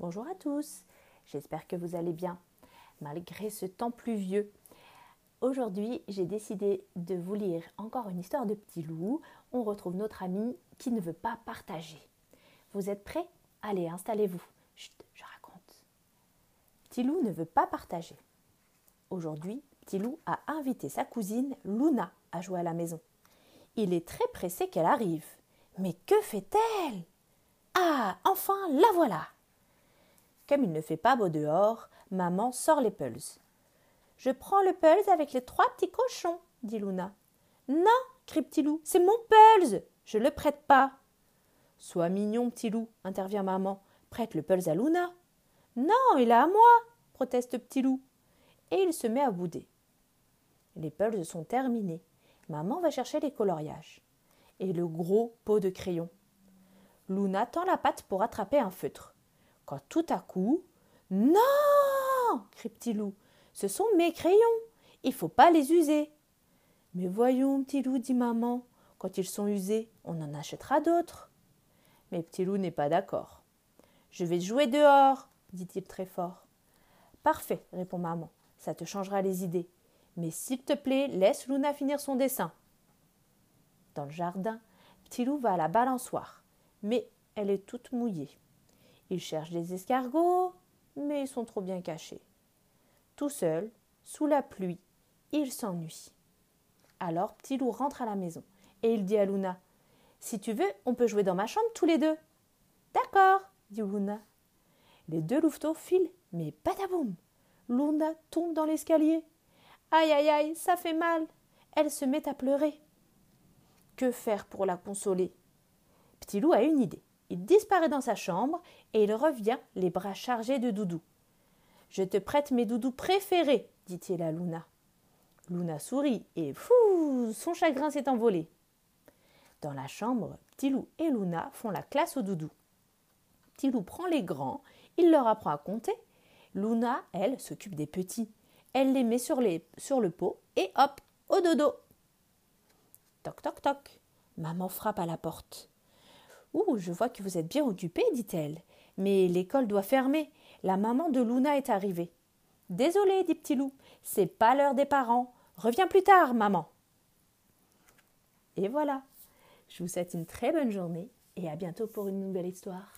Bonjour à tous, j'espère que vous allez bien, malgré ce temps pluvieux. Aujourd'hui, j'ai décidé de vous lire encore une histoire de petit loup. On retrouve notre ami qui ne veut pas partager. Vous êtes prêts? Allez, installez-vous. Chut, je raconte. Petit loup ne veut pas partager. Aujourd'hui, petit loup a invité sa cousine Luna à jouer à la maison. Il est très pressé qu'elle arrive. Mais que fait-elle? Ah, enfin, la voilà Comme il ne fait pas beau dehors, maman sort les pulses. Je prends le pulse avec les trois petits cochons, dit Luna. Non, crie Petit Loup, c'est mon pulse. Je le prête pas. Sois mignon, Petit Loup, intervient maman. Prête le pulse à Luna. Non, il est à moi, proteste Petit Loup. Et il se met à bouder. Les pulses sont terminés. Maman va chercher les coloriages et le gros pot de crayon. Luna tend la patte pour attraper un feutre. Quand tout à coup. Non crie Petit Loup. Ce sont mes crayons. Il faut pas les user. Mais voyons, Petit Loup, dit maman. Quand ils sont usés, on en achètera d'autres. Mais Petit Loup n'est pas d'accord. Je vais jouer dehors, dit-il très fort. Parfait, répond maman. Ça te changera les idées. Mais s'il te plaît, laisse Luna finir son dessin. Dans le jardin, Petit Loup va à la balançoire, mais elle est toute mouillée. Il cherche des escargots, mais ils sont trop bien cachés. Tout seul, sous la pluie, il s'ennuie. Alors Petit Loup rentre à la maison et il dit à Luna Si tu veux, on peut jouer dans ma chambre tous les deux. D'accord, dit Luna. Les deux louveteaux filent, mais badaboum Luna tombe dans l'escalier. Aïe aïe aïe, ça fait mal. Elle se met à pleurer. Que faire pour la consoler? Petit loup a une idée. Disparaît dans sa chambre et il revient les bras chargés de doudous. Je te prête mes doudous préférés, dit-il à Luna. Luna sourit et fou, son chagrin s'est envolé. Dans la chambre, Petit loup et Luna font la classe aux doudous. Petit loup prend les grands, il leur apprend à compter. Luna, elle, s'occupe des petits. Elle les met sur, sur le pot et hop, au dodo. Toc toc toc. Maman frappe à la porte. Ouh, je vois que vous êtes bien occupée, dit-elle. Mais l'école doit fermer. La maman de Luna est arrivée. Désolée, dit Petit Loup, c'est pas l'heure des parents. Reviens plus tard, maman. Et voilà. Je vous souhaite une très bonne journée et à bientôt pour une nouvelle histoire.